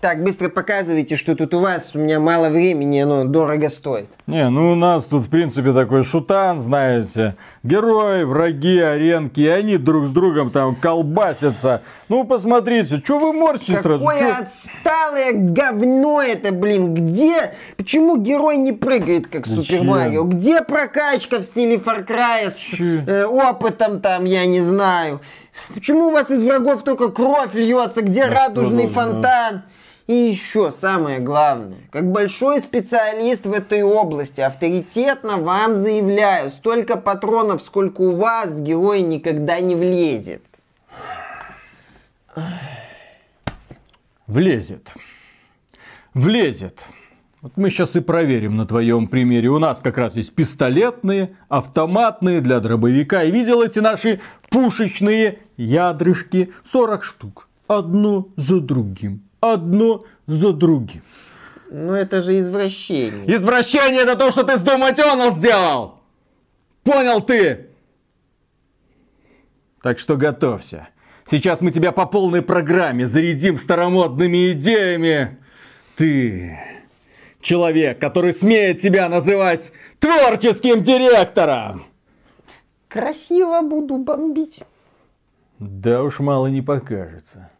Так, быстро показывайте, что тут у вас. У меня мало времени, оно дорого стоит. Не, ну у нас тут, в принципе, такой шутан, знаете. Герои, враги, аренки, и они друг с другом там колбасятся. Ну, посмотрите, что вы морщите сразу? Какое отсталое говно это, блин. Где? Почему герой не прыгает, как Зачем? Супер Марио? Где прокачка в стиле Far Cry с э, опытом там, я не знаю? Почему у вас из врагов только кровь льется? Где Ну, радужный фонтан? И еще самое главное, как большой специалист в этой области, авторитетно вам заявляю, столько патронов, сколько у вас, герой никогда не влезет. Влезет. Влезет. Вот мы сейчас и проверим на твоем примере. У нас как раз есть пистолетные, автоматные для дробовика. И видел эти наши пушечные ядрышки. 40 штук. Одно за другим. Одно за другим. Ну это же извращение. Извращение это то, что ты с Eternal сделал! Понял ты? Так что готовься. Сейчас мы тебя по полной программе зарядим старомодными идеями. Ты человек, который смеет себя называть творческим директором. Красиво буду бомбить. Да уж мало не покажется.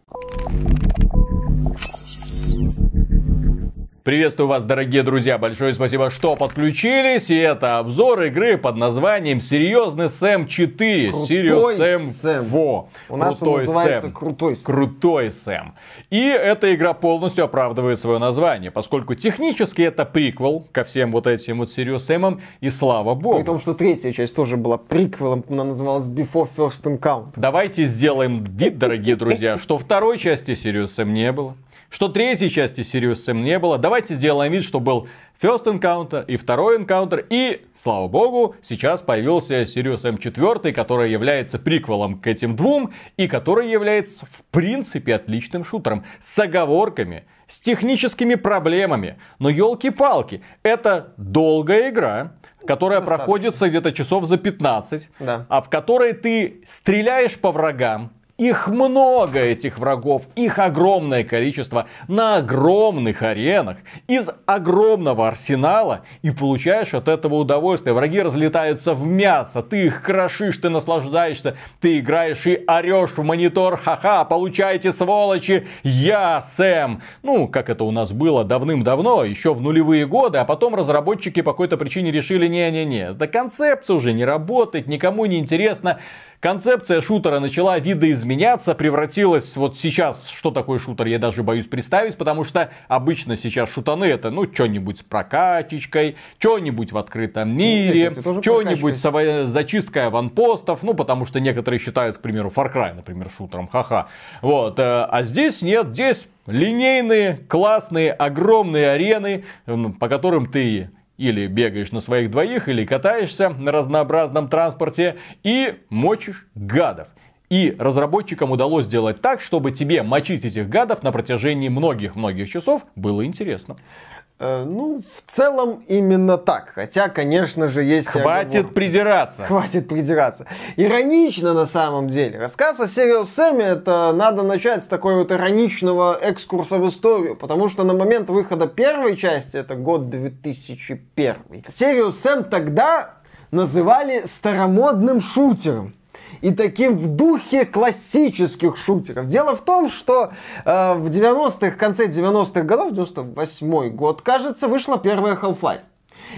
Приветствую вас, дорогие друзья. Большое спасибо, что подключились. И это обзор игры под названием Серьезный Сэм 4. Крутой Serious Sam Сэм. Во. У нас он Крутой называется Сэм. Крутой Сэм. Крутой Сэм. И эта игра полностью оправдывает свое название, поскольку технически это приквел ко всем вот этим вот Serious Сэмам. И слава богу. При том, что третья часть тоже была приквелом, она называлась Before First Encounter. Давайте сделаем вид, дорогие друзья, что второй части Sirius Sam не было, что третьей части Sirius Sam не было. Давайте сделаем вид, что был First Encounter и второй Encounter. И, слава богу, сейчас появился Sirius Sam 4, который является приквелом к этим двум и который является, в принципе, отличным шутером. С оговорками, с техническими проблемами. Но елки-палки, это долгая игра, которая Достаточно. проходится где-то часов за 15, Да. а в которой ты стреляешь по врагам. Их много, этих врагов, их огромное количество на огромных аренах, из огромного арсенала, и получаешь от этого удовольствие. Враги разлетаются в мясо, ты их крошишь, ты наслаждаешься, ты играешь и орешь в монитор, ха-ха, получайте, сволочи, я Сэм. Ну, как это у нас было давным-давно, еще в нулевые годы, а потом разработчики по какой-то причине решили, не-не-не, эта концепция уже не работает, никому не интересно. Концепция шутера начала видоизменяться, превратилась вот сейчас, что такое шутер, я даже боюсь представить, потому что обычно сейчас шутаны это, ну, что-нибудь с прокачечкой, что-нибудь в открытом мире, кстати, тоже что-нибудь с зачисткой аванпостов, ну, потому что некоторые считают, к примеру, Far Cry, например, шутером, ха-ха. Вот, э, а здесь нет, здесь линейные, классные, огромные арены, по которым ты или бегаешь на своих двоих, или катаешься на разнообразном транспорте и мочишь гадов. И разработчикам удалось сделать так, чтобы тебе мочить этих гадов на протяжении многих-многих часов было интересно. Э, ну, в целом именно так. Хотя, конечно же, есть... Хватит оговорки. придираться. Хватит придираться. Иронично на самом деле. Рассказ о Сириус Сэме это надо начать с такой вот ироничного экскурса в историю, потому что на момент выхода первой части, это год 2001, Сириус Сэм тогда называли старомодным шутером. И таким в духе классических шутеров. Дело в том, что э, в 90-х, в конце 90-х годов, 98 год, кажется, вышла первая Half-Life.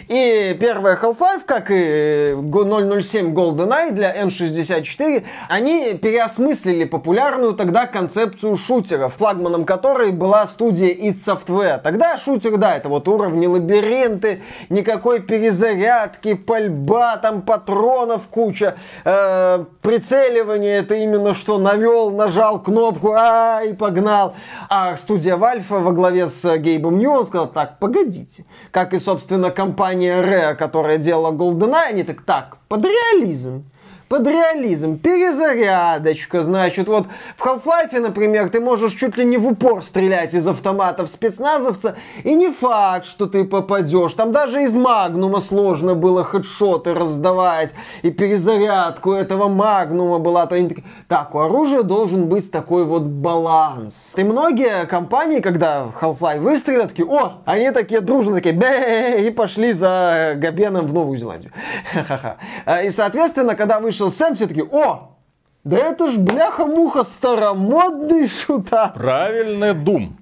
И первая Half-Life, как и го- 007 GoldenEye для N64, они переосмыслили популярную тогда концепцию шутеров, флагманом которой была студия id Software. Тогда шутер, да, это вот уровни лабиринты, никакой перезарядки, пальба, там патронов куча, э, прицеливание, это именно что навел, нажал кнопку, а и погнал. А студия Valve во главе с Гейбом Нью, он сказал, так, погодите. Как и, собственно, компания Rare, которая делала GoldenEye, они так, так, под реализм. Под реализм. Перезарядочка, значит, вот в Half-Life, например, ты можешь чуть ли не в упор стрелять из автоматов спецназовца, и не факт, что ты попадешь. Там даже из Магнума сложно было хедшоты раздавать, и перезарядку этого Магнума была. Так, у оружия должен быть такой вот баланс. И многие компании, когда Half-Life выстрелят, такие, о, они такие дружно такие, бе и пошли за Габеном в Новую Зеландию. И, соответственно, когда вышел Сэм, все таки о, да это ж бляха-муха старомодный шута. Правильный Дум,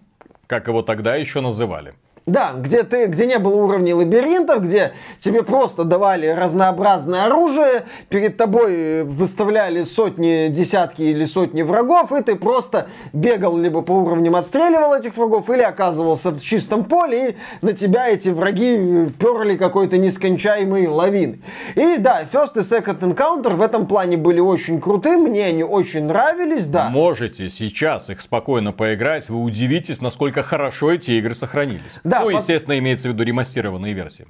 как его тогда еще называли. Да, где, ты, где не было уровней лабиринтов, где тебе просто давали разнообразное оружие, перед тобой выставляли сотни, десятки или сотни врагов, и ты просто бегал либо по уровням отстреливал этих врагов, или оказывался в чистом поле, и на тебя эти враги перли какой-то нескончаемый лавин. И да, First и Second Encounter в этом плане были очень крутые, мне они очень нравились, да. Можете сейчас их спокойно поиграть, вы удивитесь, насколько хорошо эти игры сохранились. Да, ну, естественно, имеется в виду ремастированные версии.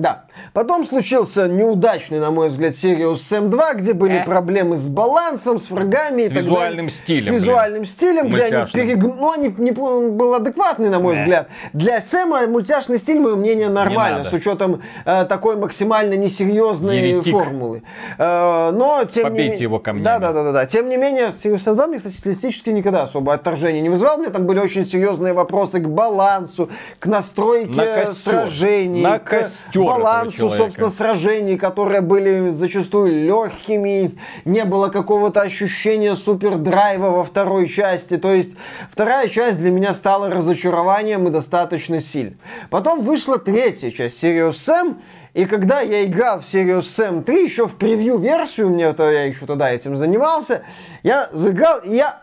Да. Потом случился неудачный, на мой взгляд, Sirius Sam 2, где были э. проблемы с балансом, с врагами. С и визуальным так стилем. С визуальным блин. стилем, где они перег... Ну, они не был адекватный, на мой э. взгляд. Для Сэма мультяшный стиль, мое мнение, нормально, с учетом э, такой максимально несерьезной Еретик. формулы. Э, но, тем Побейте не... его камнями. Да, да, да, да, да. Тем не менее, Sirius Sam 2 мне, кстати, стилистически никогда особо отторжения не вызывал. Мне там были очень серьезные вопросы к балансу, к настройке на сражений, на к балансу, собственно, сражений, которые были зачастую легкими, не было какого-то ощущения супердрайва во второй части. То есть вторая часть для меня стала разочарованием и достаточно сильным. Потом вышла третья часть Sirius Sam, и когда я играл в Sirius Sam 3, еще в превью-версию, мне это, я еще тогда этим занимался, я заиграл, и я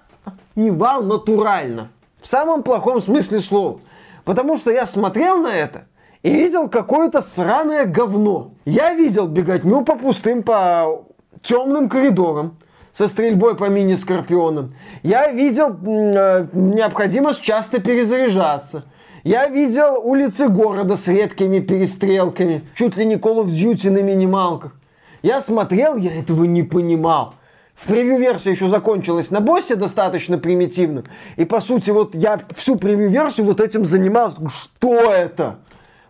ебал натурально. В самом плохом смысле слова. Потому что я смотрел на это – и видел какое-то сраное говно. Я видел беготню по пустым, по темным коридорам со стрельбой по мини-скорпионам. Я видел э, необходимость часто перезаряжаться. Я видел улицы города с редкими перестрелками, чуть ли не Call of Duty на минималках. Я смотрел, я этого не понимал. В превью-версия еще закончилась на боссе достаточно примитивным. И по сути, вот я всю превью-версию вот этим занимался. Что это?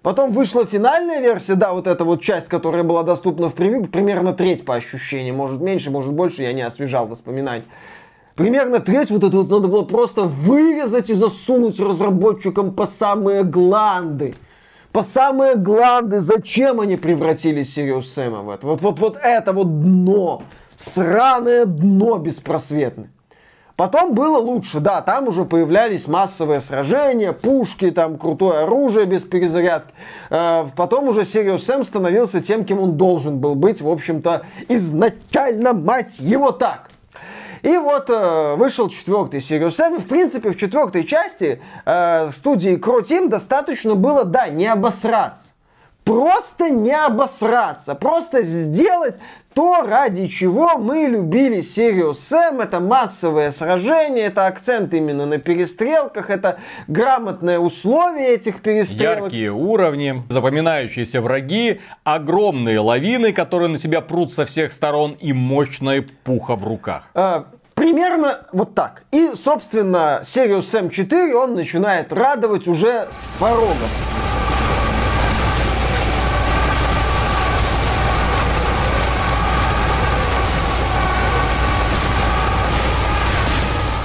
Потом вышла финальная версия, да, вот эта вот часть, которая была доступна в превью, примерно треть по ощущениям, может меньше, может больше, я не освежал воспоминания. Примерно треть вот это вот надо было просто вырезать и засунуть разработчикам по самые гланды. По самые гланды, зачем они превратили Сириус Сэма в это? Вот, вот, вот это вот дно, сраное дно беспросветное. Потом было лучше, да, там уже появлялись массовые сражения, пушки, там крутое оружие без перезарядки. Э, потом уже Сириус Сэм становился тем, кем он должен был быть, в общем-то, изначально, мать его, так. И вот э, вышел четвертый Сириус Сэм. В принципе, в четвертой части э, студии Team достаточно было, да, не обосраться. Просто не обосраться. Просто сделать то, ради чего мы любили серию Сэм. Это массовые сражения, это акцент именно на перестрелках, это грамотное условие этих перестрелок. Яркие уровни, запоминающиеся враги, огромные лавины, которые на тебя прут со всех сторон и мощная пуха в руках. А, Примерно вот так. И, собственно, серию Сэм 4 он начинает радовать уже с порога.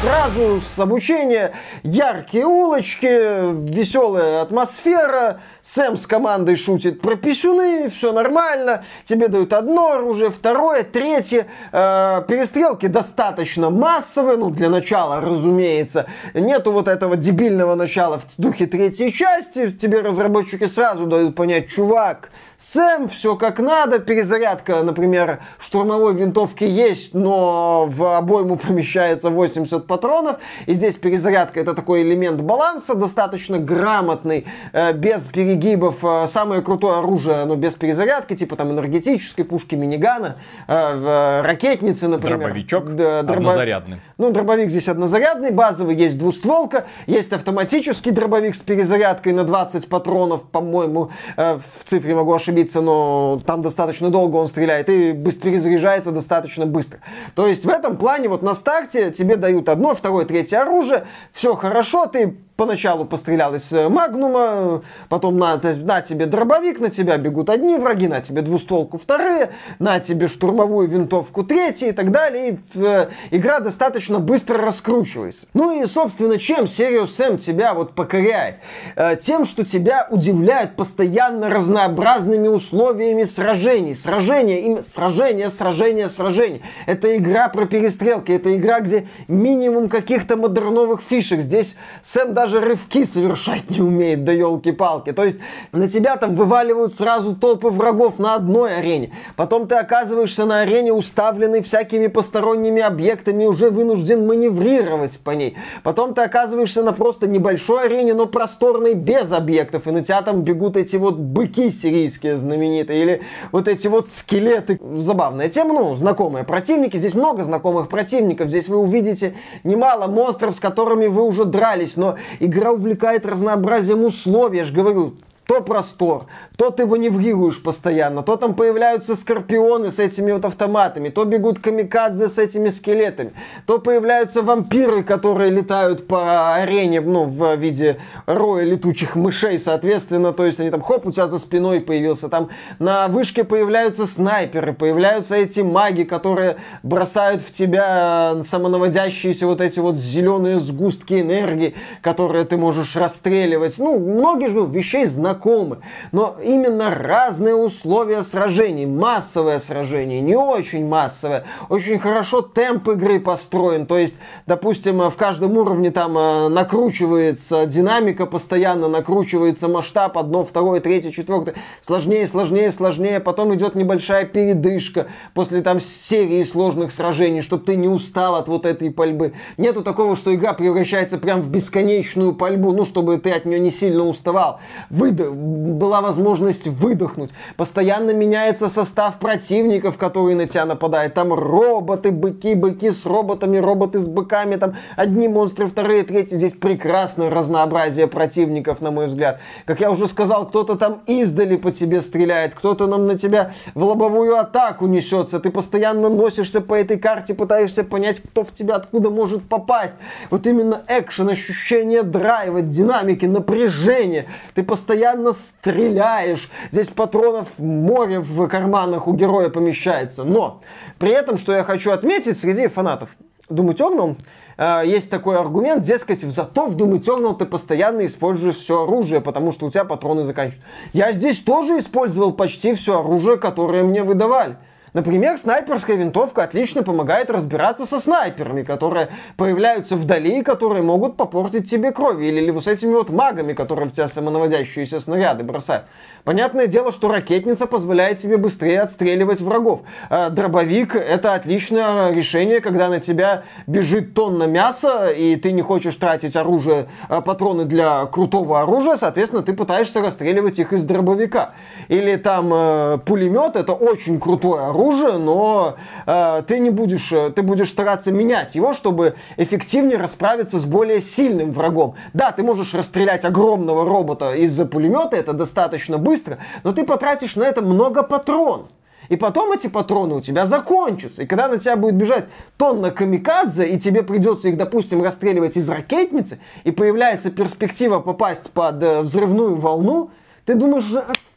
Сразу с обучения. Яркие улочки, веселая атмосфера, Сэм с командой шутит про писюны, все нормально, тебе дают одно оружие, второе, третье, э, перестрелки достаточно массовые, ну для начала, разумеется, нету вот этого дебильного начала в духе третьей части, тебе разработчики сразу дают понять, чувак, Сэм, все как надо, перезарядка, например, штурмовой винтовки есть, но в обойму помещается 80 патронов, и здесь перезарядка это такой элемент баланса, достаточно грамотный, э, без перегибов, э, самое крутое оружие, оно без перезарядки, типа там энергетической пушки, минигана, э, ракетницы, например. Дробовичок да, дробо... однозарядный. Ну, дробовик здесь однозарядный, базовый, есть двустволка, есть автоматический дробовик с перезарядкой на 20 патронов, по-моему, в цифре могу ошибиться, ошибиться, но там достаточно долго он стреляет и быстро перезаряжается достаточно быстро. То есть в этом плане вот на старте тебе дают одно, второе, третье оружие, все хорошо, ты поначалу пострелял из э, магнума, потом на, на тебе дробовик, на тебя бегут одни враги, на тебе двустволку вторые, на тебе штурмовую винтовку третьи и так далее. И, э, игра достаточно быстро раскручивается. Ну и, собственно, чем Serious Sam тебя вот покоряет? Э, тем, что тебя удивляет постоянно разнообразными условиями сражений. Сражения, им, сражения, сражения, сражения. Это игра про перестрелки, это игра, где минимум каких-то модерновых фишек. Здесь Сэм даже рывки совершать не умеет, да елки-палки. То есть на тебя там вываливают сразу толпы врагов на одной арене. Потом ты оказываешься на арене, уставленный всякими посторонними объектами, уже вынужден маневрировать по ней. Потом ты оказываешься на просто небольшой арене, но просторной, без объектов. И на тебя там бегут эти вот быки сирийские знаменитые. Или вот эти вот скелеты. Забавная тема, ну, знакомые противники. Здесь много знакомых противников. Здесь вы увидите немало монстров, с которыми вы уже дрались. Но игра увлекает разнообразием условий. Я же говорю, то простор, то ты маневрируешь постоянно, то там появляются скорпионы с этими вот автоматами, то бегут камикадзе с этими скелетами, то появляются вампиры, которые летают по арене, ну, в виде роя летучих мышей, соответственно, то есть они там, хоп, у тебя за спиной появился, там на вышке появляются снайперы, появляются эти маги, которые бросают в тебя самонаводящиеся вот эти вот зеленые сгустки энергии, которые ты можешь расстреливать. Ну, многие же вещей знакомы знакомы. Но именно разные условия сражений, массовое сражение, не очень массовое, очень хорошо темп игры построен. То есть, допустим, в каждом уровне там э, накручивается динамика, постоянно накручивается масштаб, одно, второе, третье, четвертое, сложнее, сложнее, сложнее. Потом идет небольшая передышка после там серии сложных сражений, чтобы ты не устал от вот этой пальбы. Нету такого, что игра превращается прям в бесконечную пальбу, ну, чтобы ты от нее не сильно уставал. Выдох была возможность выдохнуть. Постоянно меняется состав противников, которые на тебя нападают. Там роботы, быки, быки с роботами, роботы с быками. Там одни монстры, вторые, третьи. Здесь прекрасное разнообразие противников, на мой взгляд. Как я уже сказал, кто-то там издали по тебе стреляет, кто-то нам на тебя в лобовую атаку несется. Ты постоянно носишься по этой карте, пытаешься понять, кто в тебя откуда может попасть. Вот именно экшен, ощущение драйва, динамики, напряжения. Ты постоянно постоянно стреляешь. Здесь патронов море в карманах у героя помещается. Но при этом, что я хочу отметить среди фанатов Doom Eternal, э, есть такой аргумент, дескать, зато в Doom Eternal ты постоянно используешь все оружие, потому что у тебя патроны заканчиваются. Я здесь тоже использовал почти все оружие, которое мне выдавали. Например, снайперская винтовка отлично помогает разбираться со снайперами, которые появляются вдали и которые могут попортить тебе кровь. Или, или вот с этими вот магами, которые в тебя самонаводящиеся снаряды бросают. Понятное дело, что ракетница позволяет тебе быстрее отстреливать врагов. А дробовик это отличное решение, когда на тебя бежит тонна мяса, и ты не хочешь тратить оружие, а, патроны для крутого оружия, соответственно, ты пытаешься расстреливать их из дробовика. Или там э, пулемет, это очень крутое оружие, но э, ты не будешь, э, ты будешь стараться менять его, чтобы эффективнее расправиться с более сильным врагом. Да, ты можешь расстрелять огромного робота из-за пулемета, это достаточно быстро, быстро, но ты потратишь на это много патронов. И потом эти патроны у тебя закончатся. И когда на тебя будет бежать тонна камикадзе, и тебе придется их, допустим, расстреливать из ракетницы, и появляется перспектива попасть под э, взрывную волну, ты думаешь,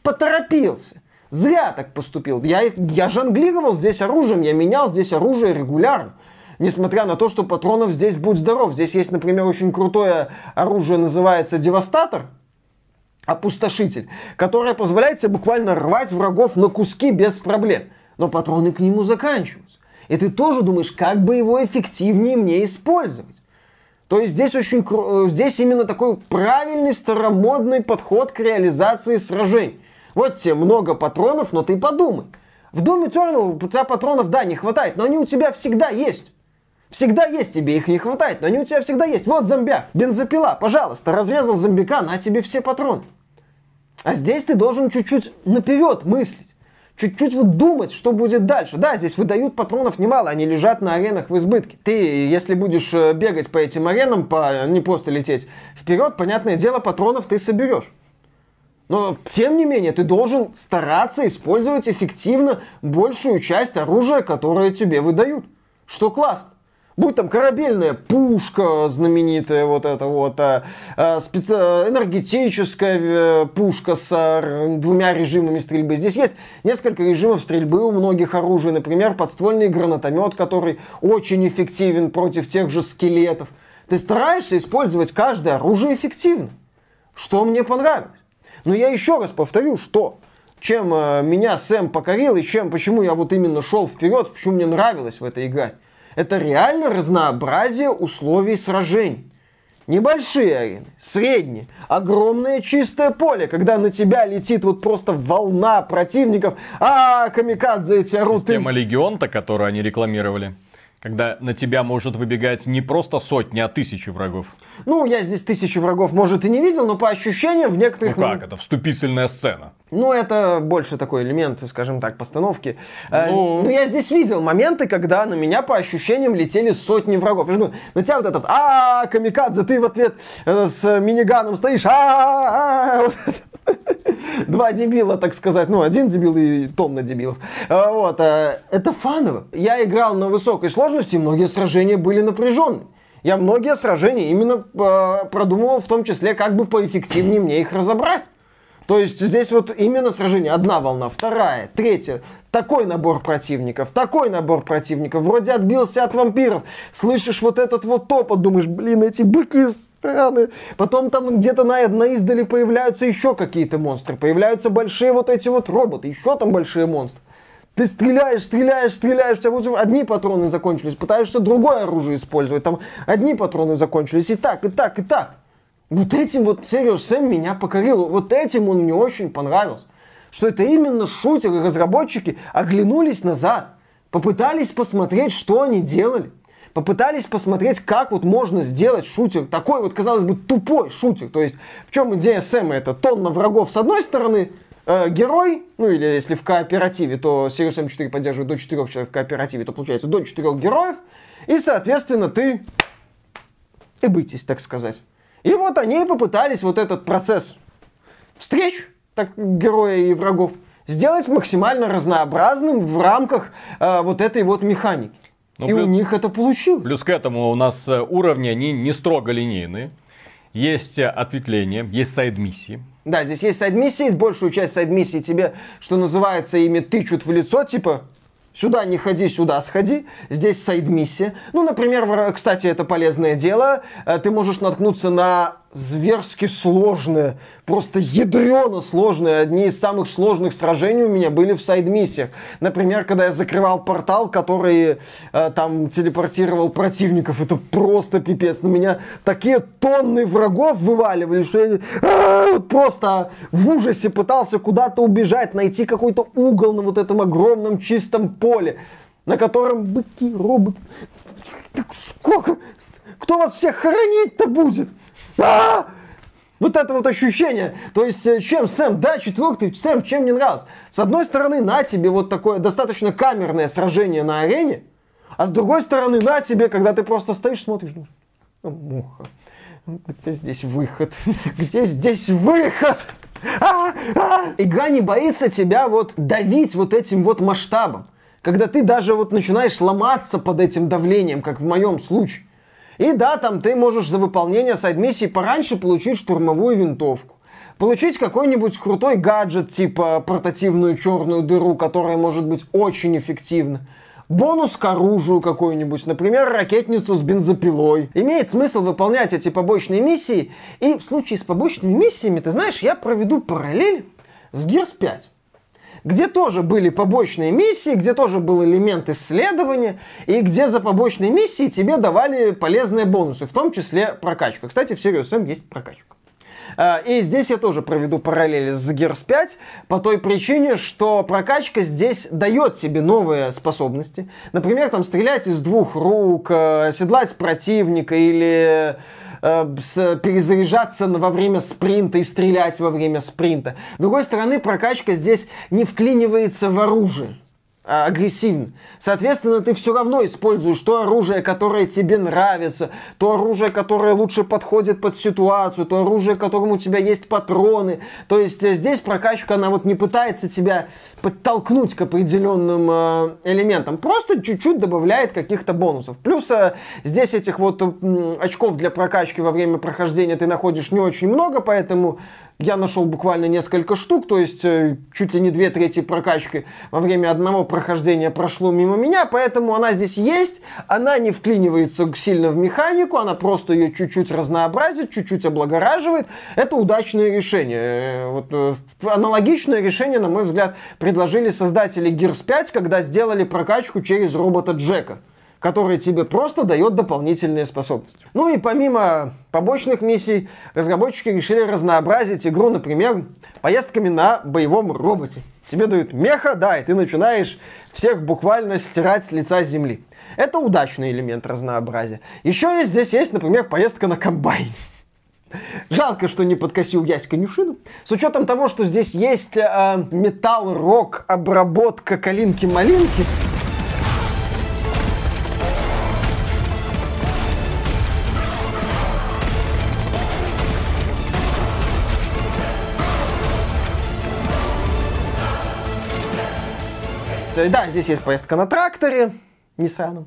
поторопился. Зря так поступил. Я, я жонглировал здесь оружием, я менял здесь оружие регулярно. Несмотря на то, что патронов здесь будь здоров. Здесь есть, например, очень крутое оружие, называется Девастатор опустошитель, которая позволяет тебе буквально рвать врагов на куски без проблем. Но патроны к нему заканчиваются. И ты тоже думаешь, как бы его эффективнее мне использовать. То есть здесь очень э, здесь именно такой правильный старомодный подход к реализации сражений. Вот тебе много патронов, но ты подумай. В Doom Eternal у тебя патронов, да, не хватает, но они у тебя всегда есть. Всегда есть тебе, их не хватает, но они у тебя всегда есть. Вот зомбяк, бензопила, пожалуйста, разрезал зомбика, на тебе все патроны. А здесь ты должен чуть-чуть наперед мыслить. Чуть-чуть вот думать, что будет дальше. Да, здесь выдают патронов немало, они лежат на аренах в избытке. Ты, если будешь э, бегать по этим аренам, по, не просто лететь вперед, понятное дело, патронов ты соберешь. Но, тем не менее, ты должен стараться использовать эффективно большую часть оружия, которое тебе выдают. Что классно. Будь там корабельная пушка знаменитая, вот эта вот, а, а, специ... энергетическая э, пушка с а, двумя режимами стрельбы. Здесь есть несколько режимов стрельбы у многих оружий. Например, подствольный гранатомет, который очень эффективен против тех же скелетов. Ты стараешься использовать каждое оружие эффективно. Что мне понравилось. Но я еще раз повторю, что чем э, меня Сэм покорил и чем, почему я вот именно шел вперед, почему мне нравилось в этой игре это реально разнообразие условий сражений. Небольшие арены, средние, огромное чистое поле, когда на тебя летит вот просто волна противников, а камикадзе эти орут. Система Легион-то, которую они рекламировали. Когда на тебя может выбегать не просто сотни, а тысячи врагов. Ну, я здесь тысячи врагов, может, и не видел, но по ощущениям в некоторых... Ну как, это вступительная сцена. Ну, это больше такой элемент, скажем так, постановки. Э, ну... ну, я здесь видел моменты, когда на меня по ощущениям летели сотни врагов. Я же говорю, на тебя вот этот, а камикадзе, ты в ответ э, с миниганом стоишь, а Два дебила, так сказать. Ну, один дебил и тонна дебилов. А, вот. А, это фаново. Я играл на высокой сложности, многие сражения были напряженные. Я многие сражения именно э, продумывал, в том числе, как бы поэффективнее мне их разобрать. То есть здесь вот именно сражение. Одна волна, вторая, третья. Такой набор противников, такой набор противников. Вроде отбился от вампиров. Слышишь вот этот вот топот, думаешь, блин, эти быки раны. Потом там где-то на, на издали появляются еще какие-то монстры. Появляются большие вот эти вот роботы. Еще там большие монстры. Ты стреляешь, стреляешь, стреляешь, у тебя одни патроны закончились, пытаешься другое оружие использовать, там одни патроны закончились, и так, и так, и так. Вот этим вот Serious Sam меня покорил, вот этим он мне очень понравился. Что это именно шутеры, разработчики оглянулись назад, попытались посмотреть, что они делали попытались посмотреть, как вот можно сделать шутер, такой вот, казалось бы, тупой шутер. То есть, в чем идея Сэма? Это тонна врагов с одной стороны, э, герой, ну или если в кооперативе, то Serious M4 поддерживает до 4 человек в кооперативе, то получается до 4 героев, и, соответственно, ты и бытись, так сказать. И вот они попытались вот этот процесс встреч, так, героя и врагов, сделать максимально разнообразным в рамках э, вот этой вот механики. Ну, и плюс, у них это получилось. Плюс к этому у нас э, уровни, они не строго линейные. Есть э, ответвления, есть сайд-миссии. Да, здесь есть сайд-миссии, большую часть сайд-миссии тебе, что называется, ими тычут в лицо, типа, сюда не ходи, сюда сходи. Здесь сайд-миссия. Ну, например, кстати, это полезное дело. Э, ты можешь наткнуться на зверски сложные, просто ядрено сложные. Одни из самых сложных сражений у меня были в сайд-миссиях. Например, когда я закрывал портал, который э, там телепортировал противников. Это просто пипец. На меня такие тонны врагов вываливали, что я э, просто в ужасе пытался куда-то убежать, найти какой-то угол на вот этом огромном чистом поле, на котором быки, роботы. Так сколько? Кто вас всех хоронить-то будет? А! Вот это вот ощущение. То есть, э, чем Сэм, да, четвертый, Сэм, чем мне нравился. С одной стороны, на тебе вот такое достаточно камерное сражение на арене, а с другой стороны, на тебе, когда ты просто стоишь, смотришь, «Ну, муха, где здесь выход? Где здесь выход? А, а. Игра не боится тебя вот давить вот этим вот масштабом. Когда ты даже вот начинаешь ломаться под этим давлением, как в моем случае. И да, там ты можешь за выполнение сайд-миссии пораньше получить штурмовую винтовку. Получить какой-нибудь крутой гаджет, типа портативную черную дыру, которая может быть очень эффективна. Бонус к оружию какой-нибудь, например, ракетницу с бензопилой. Имеет смысл выполнять эти побочные миссии. И в случае с побочными миссиями, ты знаешь, я проведу параллель с Gears 5 где тоже были побочные миссии, где тоже был элемент исследования, и где за побочные миссии тебе давали полезные бонусы, в том числе прокачка. Кстати, в Serious Sam есть прокачка. А, и здесь я тоже проведу параллели с Gears 5 по той причине, что прокачка здесь дает тебе новые способности. Например, там стрелять из двух рук, э, седлать противника или перезаряжаться во время спринта и стрелять во время спринта. С другой стороны, прокачка здесь не вклинивается в оружие. А, агрессивны. Соответственно, ты все равно используешь то оружие, которое тебе нравится, то оружие, которое лучше подходит под ситуацию, то оружие, которому у тебя есть патроны. То есть э, здесь прокачка, она вот не пытается тебя подтолкнуть к определенным э, элементам, просто чуть-чуть добавляет каких-то бонусов. Плюс э, здесь этих вот э, очков для прокачки во время прохождения ты находишь не очень много, поэтому я нашел буквально несколько штук, то есть э, чуть ли не две трети прокачки во время одного прохождения прошло мимо меня, поэтому она здесь есть, она не вклинивается сильно в механику, она просто ее чуть-чуть разнообразит, чуть-чуть облагораживает. Это удачное решение. Э, вот, э, аналогичное решение, на мой взгляд, предложили создатели Gears 5, когда сделали прокачку через робота Джека который тебе просто дает дополнительные способности. Ну и помимо побочных миссий, разработчики решили разнообразить игру, например, поездками на боевом роботе. Тебе дают меха, да, и ты начинаешь всех буквально стирать с лица земли. Это удачный элемент разнообразия. Еще есть, здесь есть, например, поездка на комбайне. Жалко, что не подкосил Ясь конюшину. С учетом того, что здесь есть э, металл-рок, обработка калинки-малинки, да, здесь есть поездка на тракторе, Nissan.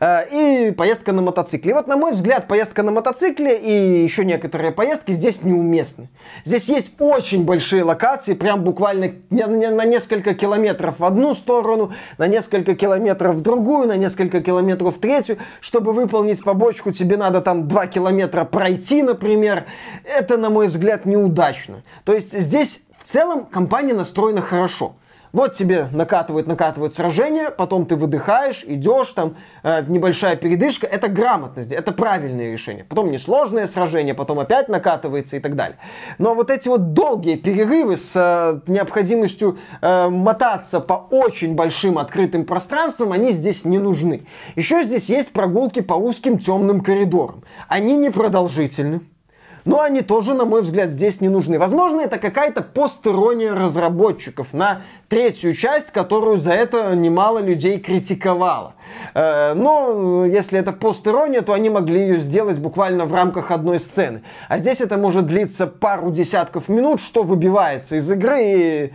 Э, и поездка на мотоцикле. И вот, на мой взгляд, поездка на мотоцикле и еще некоторые поездки здесь неуместны. Здесь есть очень большие локации, прям буквально на несколько километров в одну сторону, на несколько километров в другую, на несколько километров в третью. Чтобы выполнить побочку, тебе надо там 2 километра пройти, например. Это, на мой взгляд, неудачно. То есть здесь в целом компания настроена хорошо. Вот тебе накатывают, накатывают сражения, потом ты выдыхаешь, идешь, там э, небольшая передышка. Это грамотность, это правильное решение. Потом несложное сражение, потом опять накатывается и так далее. Но вот эти вот долгие перерывы с э, необходимостью э, мотаться по очень большим открытым пространствам, они здесь не нужны. Еще здесь есть прогулки по узким темным коридорам. Они непродолжительны но они тоже, на мой взгляд, здесь не нужны. Возможно, это какая-то постерония разработчиков на третью часть, которую за это немало людей критиковало. Э, но если это постерония, то они могли ее сделать буквально в рамках одной сцены. А здесь это может длиться пару десятков минут, что выбивается из игры. И,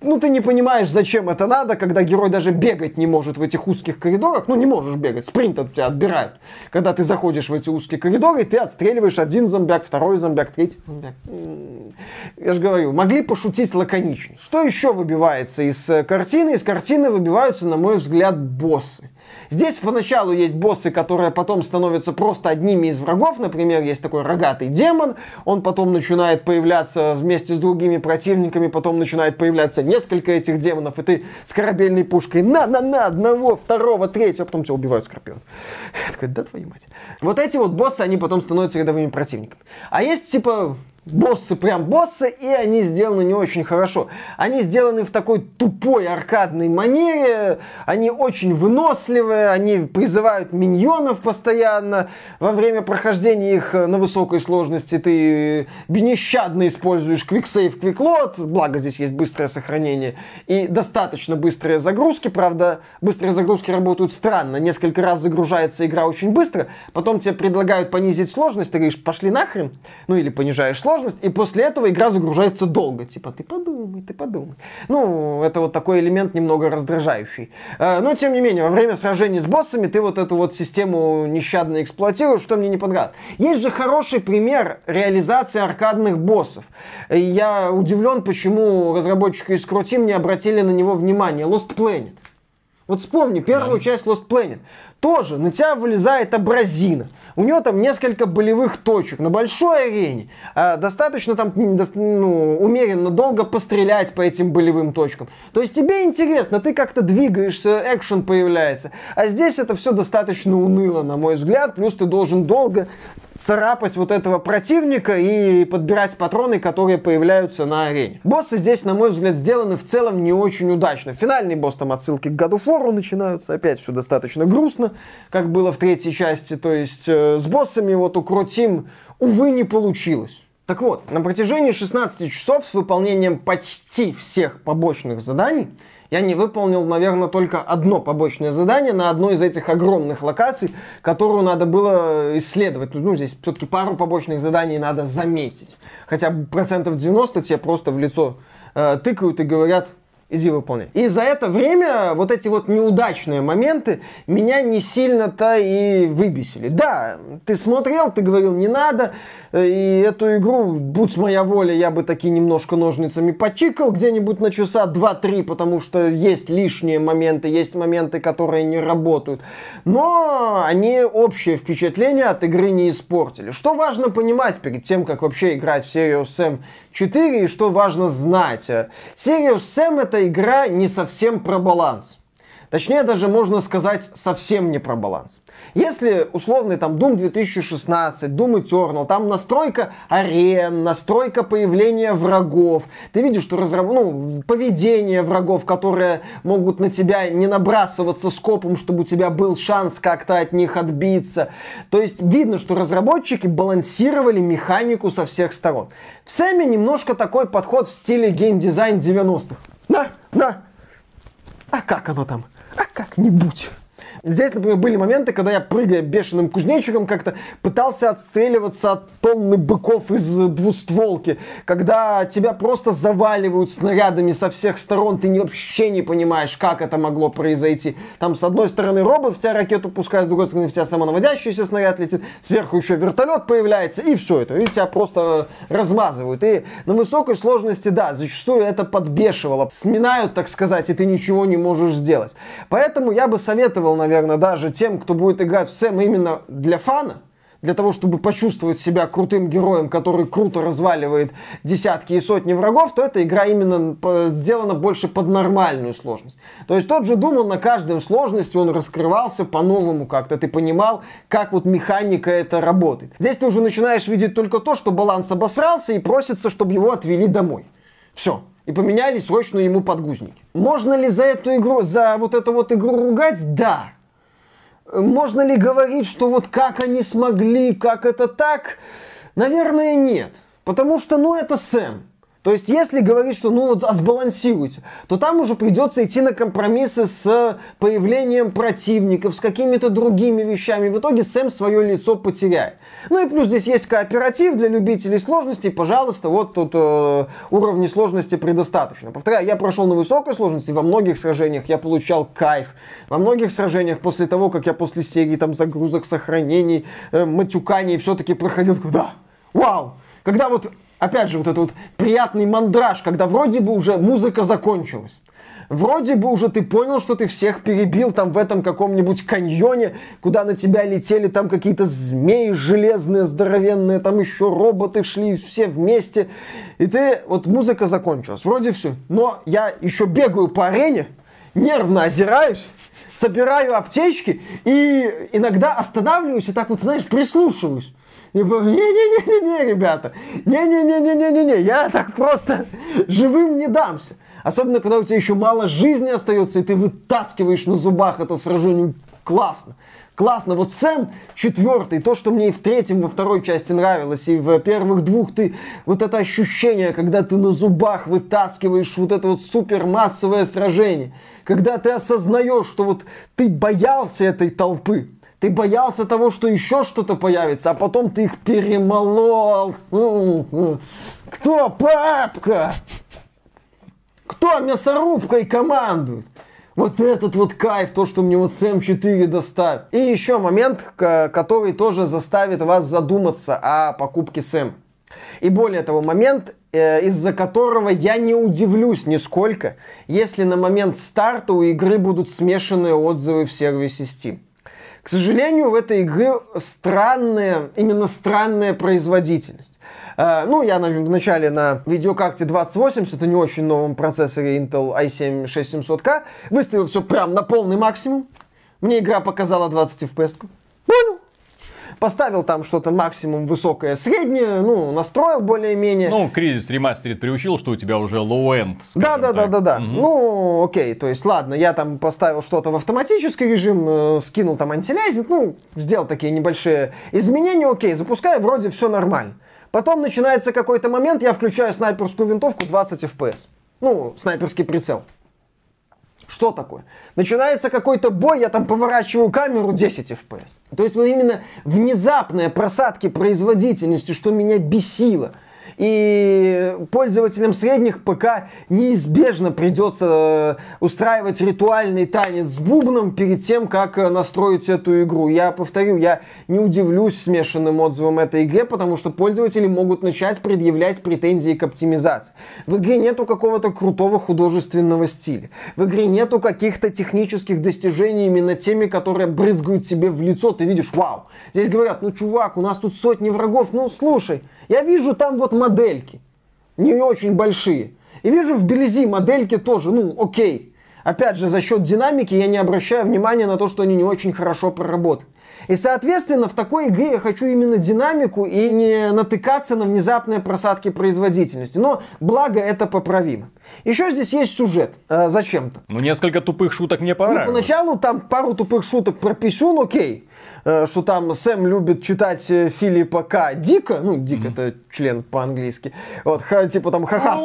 ну, ты не понимаешь, зачем это надо, когда герой даже бегать не может в этих узких коридорах. Ну, не можешь бегать, спринт от тебя отбирают. Когда ты заходишь в эти узкие коридоры, ты отстреливаешь один зомбяк, второй второй зомбяк, третий зомбяк. Я же говорю, могли пошутить лаконично. Что еще выбивается из э, картины? Из картины выбиваются, на мой взгляд, боссы. Здесь поначалу есть боссы, которые потом становятся просто одними из врагов. Например, есть такой рогатый демон. Он потом начинает появляться вместе с другими противниками. Потом начинает появляться несколько этих демонов. И ты с корабельной пушкой на-на-на одного, второго, третьего. Потом тебя убивают скорпион. Я такой, да твою мать. Вот эти вот боссы, они потом становятся рядовыми противниками. А есть типа боссы прям боссы, и они сделаны не очень хорошо. Они сделаны в такой тупой аркадной манере, они очень выносливые, они призывают миньонов постоянно. Во время прохождения их на высокой сложности ты нещадно используешь квиксейв, квиклот, благо здесь есть быстрое сохранение, и достаточно быстрые загрузки, правда, быстрые загрузки работают странно, несколько раз загружается игра очень быстро, потом тебе предлагают понизить сложность, ты говоришь, пошли нахрен, ну или понижаешь сложность, сложность, и после этого игра загружается долго. Типа, ты подумай, ты подумай. Ну, это вот такой элемент немного раздражающий. Э, но, тем не менее, во время сражений с боссами ты вот эту вот систему нещадно эксплуатируешь, что мне не понравилось. Есть же хороший пример реализации аркадных боссов. Я удивлен, почему разработчики из Крутим не обратили на него внимание. Lost Planet. Вот вспомни первую да. часть Lost Planet. Тоже на тебя вылезает абразина. У него там несколько болевых точек на большой арене. А, достаточно там ну, умеренно долго пострелять по этим болевым точкам. То есть тебе интересно, ты как-то двигаешься, экшен появляется. А здесь это все достаточно уныло, на мой взгляд. Плюс ты должен долго царапать вот этого противника и подбирать патроны, которые появляются на арене. Боссы здесь, на мой взгляд, сделаны в целом не очень удачно. Финальный босс там отсылки к of War начинаются, опять все достаточно грустно, как было в третьей части. То есть э, с боссами вот у Croteam, увы, не получилось. Так вот, на протяжении 16 часов с выполнением почти всех побочных заданий Я не выполнил, наверное, только одно побочное задание на одной из этих огромных локаций, которую надо было исследовать. Ну, здесь все-таки пару побочных заданий надо заметить. Хотя процентов 90 тебе просто в лицо э, тыкают и говорят, иди выполняй. И за это время вот эти вот неудачные моменты меня не сильно-то и выбесили. Да, ты смотрел, ты говорил, не надо, и эту игру, будь моя воля, я бы таки немножко ножницами почикал где-нибудь на часа 2-3, потому что есть лишние моменты, есть моменты, которые не работают. Но они общее впечатление от игры не испортили. Что важно понимать перед тем, как вообще играть в Serious Sam 4 и что важно знать. Serious Sam это игра не совсем про баланс. Точнее, даже можно сказать, совсем не про баланс. Если условный там Doom 2016, Doom Eternal, там настройка арен, настройка появления врагов, ты видишь, что разраб... ну, поведение врагов, которые могут на тебя не набрасываться скопом, чтобы у тебя был шанс как-то от них отбиться. То есть видно, что разработчики балансировали механику со всех сторон. В Сэме немножко такой подход в стиле геймдизайн 90-х. На, на. А как оно там? а как-нибудь. Здесь, например, были моменты, когда я, прыгая бешеным кузнечиком, как-то пытался отстреливаться от тонны быков из двустволки, когда тебя просто заваливают снарядами со всех сторон, ты вообще не понимаешь, как это могло произойти. Там с одной стороны робот в тебя ракету пускает, с другой стороны в тебя самонаводящийся снаряд летит, сверху еще вертолет появляется, и все это, и тебя просто размазывают. И на высокой сложности, да, зачастую это подбешивало, сминают, так сказать, и ты ничего не можешь сделать. Поэтому я бы советовал, наверное, наверное, даже тем, кто будет играть в Сэм именно для фана, для того, чтобы почувствовать себя крутым героем, который круто разваливает десятки и сотни врагов, то эта игра именно сделана больше под нормальную сложность. То есть тот же он на каждой сложности, он раскрывался по-новому как-то. Ты понимал, как вот механика это работает. Здесь ты уже начинаешь видеть только то, что баланс обосрался и просится, чтобы его отвели домой. Все и поменяли срочно ему подгузники. Можно ли за эту игру, за вот эту вот игру ругать? Да. Можно ли говорить, что вот как они смогли, как это так? Наверное, нет. Потому что, ну, это Сэм. То есть, если говорить, что ну вот а сбалансируйте, то там уже придется идти на компромиссы с появлением противников, с какими-то другими вещами. В итоге Сэм свое лицо потеряет. Ну и плюс здесь есть кооператив для любителей сложностей. Пожалуйста, вот тут э, уровни сложности предостаточно. Повторяю, я прошел на высокой сложности, во многих сражениях я получал кайф. Во многих сражениях после того, как я после серии там загрузок, сохранений, э, матюканий все-таки проходил, да, вау! Когда вот опять же, вот этот вот приятный мандраж, когда вроде бы уже музыка закончилась. Вроде бы уже ты понял, что ты всех перебил там в этом каком-нибудь каньоне, куда на тебя летели там какие-то змеи железные, здоровенные, там еще роботы шли все вместе. И ты, вот музыка закончилась, вроде все. Но я еще бегаю по арене, нервно озираюсь, собираю аптечки и иногда останавливаюсь и так вот, знаешь, прислушиваюсь. И не-не-не-не-не, ребята, не-не-не-не-не-не, я так просто живым не дамся. Особенно, когда у тебя еще мало жизни остается, и ты вытаскиваешь на зубах это сражение. Классно. Классно. Вот Сэм четвертый, то, что мне и в третьем, во второй части нравилось, и в первых двух, ты вот это ощущение, когда ты на зубах вытаскиваешь вот это вот супермассовое сражение, когда ты осознаешь, что вот ты боялся этой толпы, ты боялся того, что еще что-то появится, а потом ты их перемолол. Кто папка? Кто мясорубкой командует? Вот этот вот кайф, то, что мне вот Сэм 4 доставит. И еще момент, который тоже заставит вас задуматься о покупке Сэм. И более того, момент, э, из-за которого я не удивлюсь нисколько, если на момент старта у игры будут смешанные отзывы в сервисе Steam. К сожалению, в этой игре странная, именно странная производительность. Uh, ну, я в начале на видеокарте 2080, это не очень новом процессоре Intel i7 6700K, выставил все прям на полный максимум. Мне игра показала 20 FPS. Понял? Поставил там что-то максимум высокое, среднее, ну, настроил более-менее. Ну, кризис ремастерит приучил, что у тебя уже low-end. Да, да, да, да, да. Угу. Ну, окей, то есть, ладно, я там поставил что-то в автоматический режим, э, скинул там антилязинг, ну, сделал такие небольшие изменения, окей, запускаю, вроде все нормально. Потом начинается какой-то момент, я включаю снайперскую винтовку 20 FPS. Ну, снайперский прицел. Что такое? Начинается какой-то бой, я там поворачиваю камеру 10 FPS. То есть вот именно внезапные просадки производительности, что меня бесило – и пользователям средних ПК неизбежно придется э, устраивать ритуальный танец с бубном перед тем, как э, настроить эту игру. Я повторю, я не удивлюсь смешанным отзывам этой игры, потому что пользователи могут начать предъявлять претензии к оптимизации. В игре нету какого-то крутого художественного стиля. В игре нету каких-то технических достижений именно теми, которые брызгают тебе в лицо. Ты видишь, вау. Здесь говорят, ну чувак, у нас тут сотни врагов. Ну слушай, я вижу там вот модельки, не очень большие. И вижу в Белизи модельки тоже, ну, окей. Опять же, за счет динамики я не обращаю внимания на то, что они не очень хорошо проработаны. И, соответственно, в такой игре я хочу именно динамику и не натыкаться на внезапные просадки производительности. Но, благо, это поправимо. Еще здесь есть сюжет. Э, зачем-то. Ну, несколько тупых шуток мне понравилось. Ну, поначалу там пару тупых шуток про писюн, окей. Э, что там Сэм любит читать э, Филиппа К. Дика, ну, Дик mm-hmm. это член по-английски, вот, типа там, ха-ха,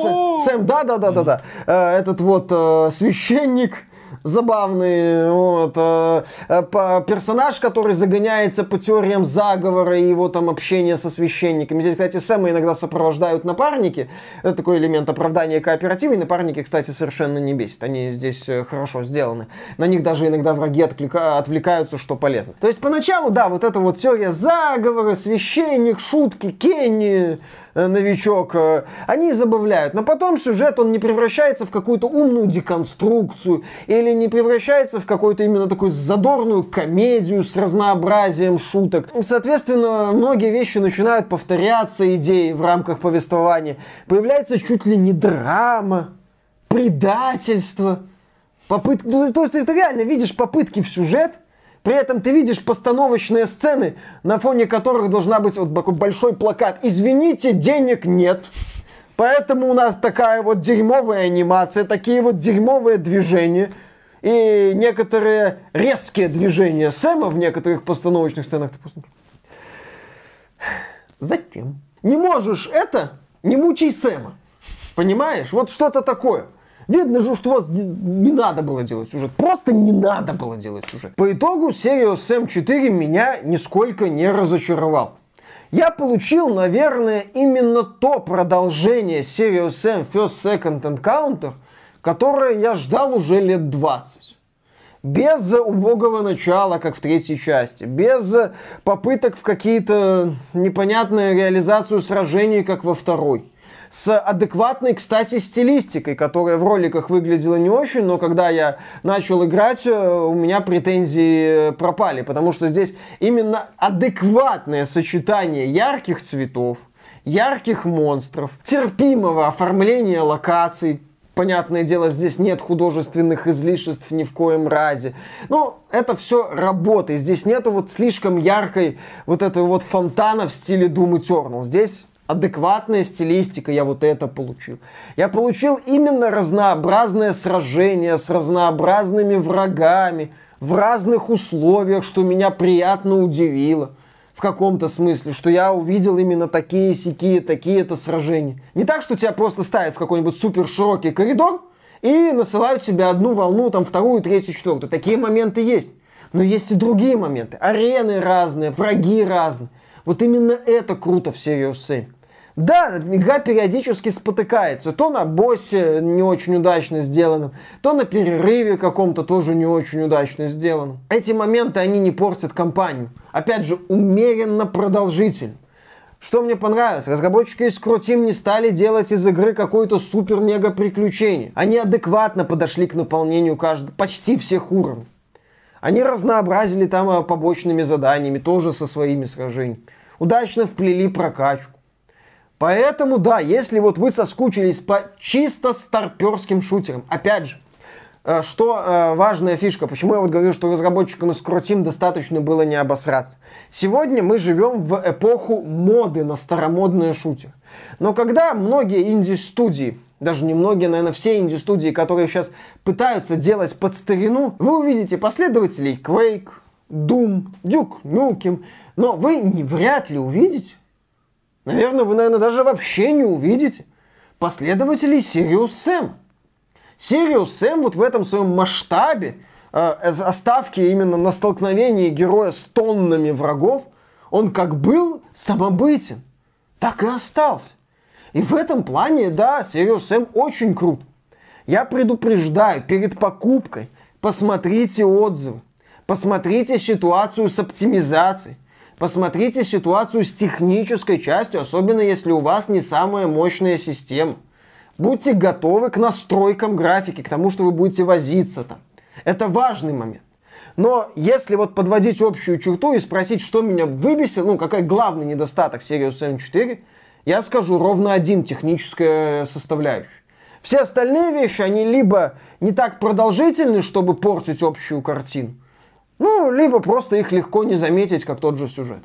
Сэм, да-да-да-да-да, э, этот вот священник, забавный. Вот. Э, э, персонаж, который загоняется по теориям заговора и его там общения со священниками. Здесь, кстати, Сэма иногда сопровождают напарники. Это такой элемент оправдания кооператива. И напарники, кстати, совершенно не бесит. Они здесь э, хорошо сделаны. На них даже иногда враги отклика... отвлекаются, что полезно. То есть поначалу, да, вот эта вот теория заговора, священник, шутки, Кенни, новичок, э, они забавляют. Но потом сюжет, он не превращается в какую-то умную деконструкцию или не превращается в какую-то именно такую задорную комедию с разнообразием шуток. Соответственно, многие вещи начинают повторяться, идеи в рамках повествования. Появляется чуть ли не драма, предательство, попытка... Ну, то есть ты реально видишь попытки в сюжет – при этом ты видишь постановочные сцены, на фоне которых должна быть вот такой большой плакат. Извините, денег нет. Поэтому у нас такая вот дерьмовая анимация, такие вот дерьмовые движения. И некоторые резкие движения Сэма в некоторых постановочных сценах. Ты просто... Зачем? Не можешь это, не мучай Сэма. Понимаешь? Вот что-то такое. Видно же, что у вас не надо было делать сюжет. Просто не надо было делать сюжет. По итогу Serious Sam 4 меня нисколько не разочаровал. Я получил, наверное, именно то продолжение Serious Sam First Second Encounter, которое я ждал уже лет 20 без убогого начала, как в третьей части, без попыток в какие-то непонятные реализацию сражений, как во второй с адекватной, кстати, стилистикой, которая в роликах выглядела не очень, но когда я начал играть, э, у меня претензии пропали, потому что здесь именно адекватное сочетание ярких цветов, ярких монстров, терпимого оформления локаций, Понятное дело, здесь нет художественных излишеств ни в коем разе. Но это все работает. Здесь нету вот слишком яркой вот этого вот фонтана в стиле Doom Eternal. Здесь адекватная стилистика, я вот это получил. Я получил именно разнообразное сражение с разнообразными врагами в разных условиях, что меня приятно удивило в каком-то смысле, что я увидел именно такие сякие, такие-то сражения. Не так, что тебя просто ставят в какой-нибудь супер широкий коридор и насылают тебе одну волну, там вторую, третью, четвертую. Такие моменты есть. Но есть и другие моменты. Арены разные, враги разные. Вот именно это круто в Serious Sam. Да, игра периодически спотыкается. То на боссе не очень удачно сделанном, то на перерыве каком-то тоже не очень удачно сделанном. Эти моменты, они не портят компанию. Опять же, умеренно продолжительно. Что мне понравилось? Разработчики из Крутим не стали делать из игры какое-то супер-мега приключение. Они адекватно подошли к наполнению каждого, почти всех уровней. Они разнообразили там а, побочными заданиями, тоже со своими сражениями. Удачно вплели прокачку. Поэтому, да, если вот вы соскучились по чисто старперским шутерам, опять же, э, что э, важная фишка, почему я вот говорю, что разработчикам из Крутим достаточно было не обосраться. Сегодня мы живем в эпоху моды на старомодные шутеры. Но когда многие инди-студии, даже не многие, наверное, все инди-студии, которые сейчас пытаются делать под старину, вы увидите последователей Quake, Doom, Duke Nukem, но вы не, вряд ли увидите Наверное, вы, наверное, даже вообще не увидите последователей Sirius Sam. Сириус Сэм вот в этом своем масштабе э, оставки именно на столкновении героя с тоннами врагов, он как был самобытен, так и остался. И в этом плане, да, Сириус Сэм очень крут. Я предупреждаю, перед покупкой посмотрите отзывы, посмотрите ситуацию с оптимизацией, посмотрите ситуацию с технической частью, особенно если у вас не самая мощная система. Будьте готовы к настройкам графики, к тому, что вы будете возиться там. Это важный момент. Но если вот подводить общую черту и спросить, что меня выбесило, ну, какой главный недостаток Sirius M4, я скажу ровно один техническая составляющая. Все остальные вещи, они либо не так продолжительны, чтобы портить общую картину, ну, либо просто их легко не заметить, как тот же сюжет.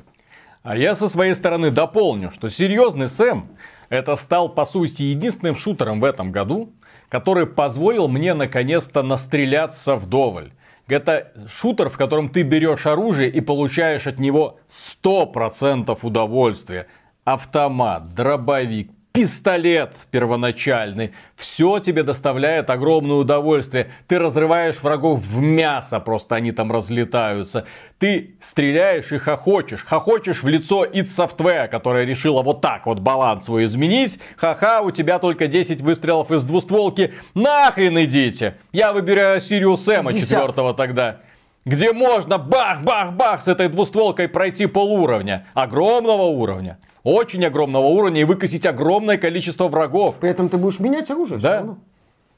А я со своей стороны дополню, что серьезный Сэм это стал по сути единственным шутером в этом году, который позволил мне наконец-то настреляться вдоволь. Это шутер, в котором ты берешь оружие и получаешь от него 100% удовольствия автомат, дробовик, пистолет первоначальный. Все тебе доставляет огромное удовольствие. Ты разрываешь врагов в мясо, просто они там разлетаются. Ты стреляешь и хохочешь. Хохочешь в лицо id Software, которая решила вот так вот баланс свой изменить. Ха-ха, у тебя только 10 выстрелов из двустволки. Нахрен идите. Я выбираю Сириус Сэма четвертого тогда где можно бах-бах-бах с этой двустволкой пройти полуровня, огромного уровня очень огромного уровня и выкосить огромное количество врагов. При этом ты будешь менять оружие. Да.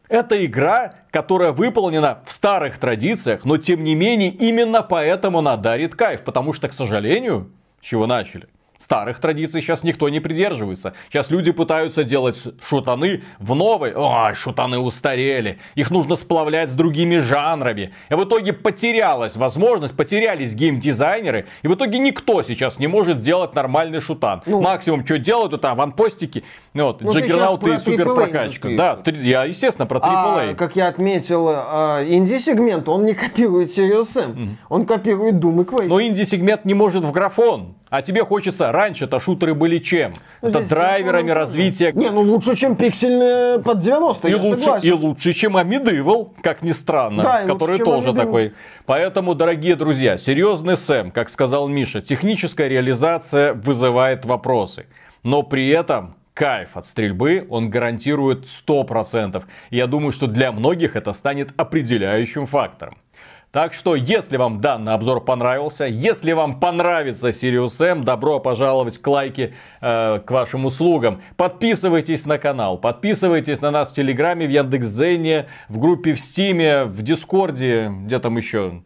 Это игра, которая выполнена в старых традициях, но тем не менее именно поэтому она дарит кайф. Потому что, к сожалению, чего начали? Старых традиций сейчас никто не придерживается. Сейчас люди пытаются делать шутаны в новой. Ой, шутаны устарели. Их нужно сплавлять с другими жанрами. И в итоге потерялась возможность, потерялись геймдизайнеры. И в итоге никто сейчас не может сделать нормальный шутан. Ну, Максимум, что делают, это аванпостики, вот, ну, джаггернауты и супер прокачка. Да, я, естественно, про AAA. А, как я отметил, а, инди-сегмент, он не копирует Serious Sam. Mm-hmm. Он копирует Doom и Quake. Но инди-сегмент не может в графон. А тебе хочется, раньше-то шутеры были чем? Ну, Это драйверами развития. Не, ну лучше, чем пиксельные под 90 и лучше, согласен. И лучше, чем Амидывал, как ни странно, да, который лучше, тоже такой. Поэтому, дорогие друзья, серьезный Сэм, как сказал Миша, техническая реализация вызывает вопросы. Но при этом кайф от стрельбы он гарантирует 100%. И я думаю, что для многих это станет определяющим фактором. Так что, если вам данный обзор понравился, если вам понравится Sirius M, добро пожаловать к лайке э, к вашим услугам. Подписывайтесь на канал, подписывайтесь на нас в Телеграме, в Яндекс.Зене, в группе в Стиме, в Дискорде, где там еще.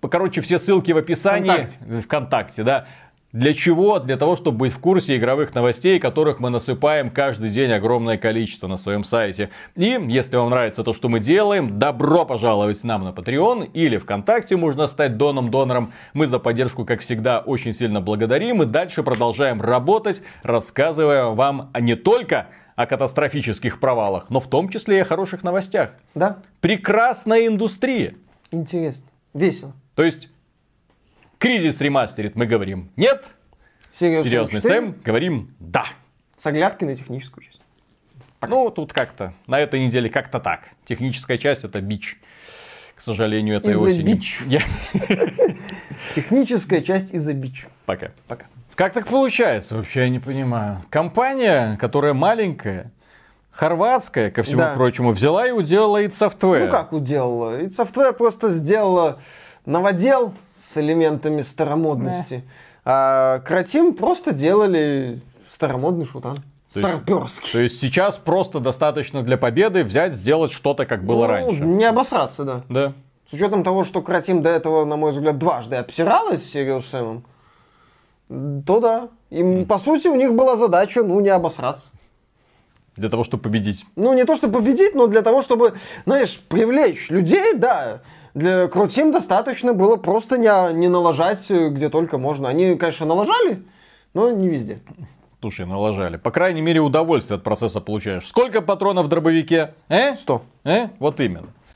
Короче, все ссылки в описании. Вконтакте. Вконтакте, да. Для чего? Для того, чтобы быть в курсе игровых новостей, которых мы насыпаем каждый день огромное количество на своем сайте. И если вам нравится то, что мы делаем, добро пожаловать нам на Patreon или ВКонтакте можно стать доном-донором. Мы за поддержку, как всегда, очень сильно благодарим и дальше продолжаем работать, рассказывая вам не только о катастрофических провалах, но в том числе и о хороших новостях. Да. Прекрасная индустрия. Интересно. Весело. То есть Кризис ремастерит, мы говорим нет. Серьезный Сэм, говорим да. С оглядкой на техническую часть. Ну, тут как-то, на этой неделе как-то так. Техническая часть это бич. К сожалению, этой из осени. бич. Техническая часть из-за бич. Пока. Пока. Как так получается, вообще я не понимаю. Компания, которая маленькая, хорватская, ко всему да. прочему, взяла и уделала id Software. Ну как уделала? id Software просто сделала новодел с элементами старомодности. Да. А Кратим просто делали старомодный шутан. То Старперский. То есть сейчас просто достаточно для победы взять, сделать что-то, как было ну, раньше. Не обосраться, да. Да. С учетом того, что Кратим до этого, на мой взгляд, дважды обсиралась с Сириус Сэмом, то да. Им, mm. по сути, у них была задача, ну, не обосраться. Для того, чтобы победить. Ну, не то, чтобы победить, но для того, чтобы, знаешь, привлечь людей, да. Для крутим достаточно было просто не, не налажать где только можно. Они, конечно, налажали, но не везде. Слушай, налажали. По крайней мере, удовольствие от процесса получаешь. Сколько патронов в дробовике? Э? Сто. Э? Вот именно.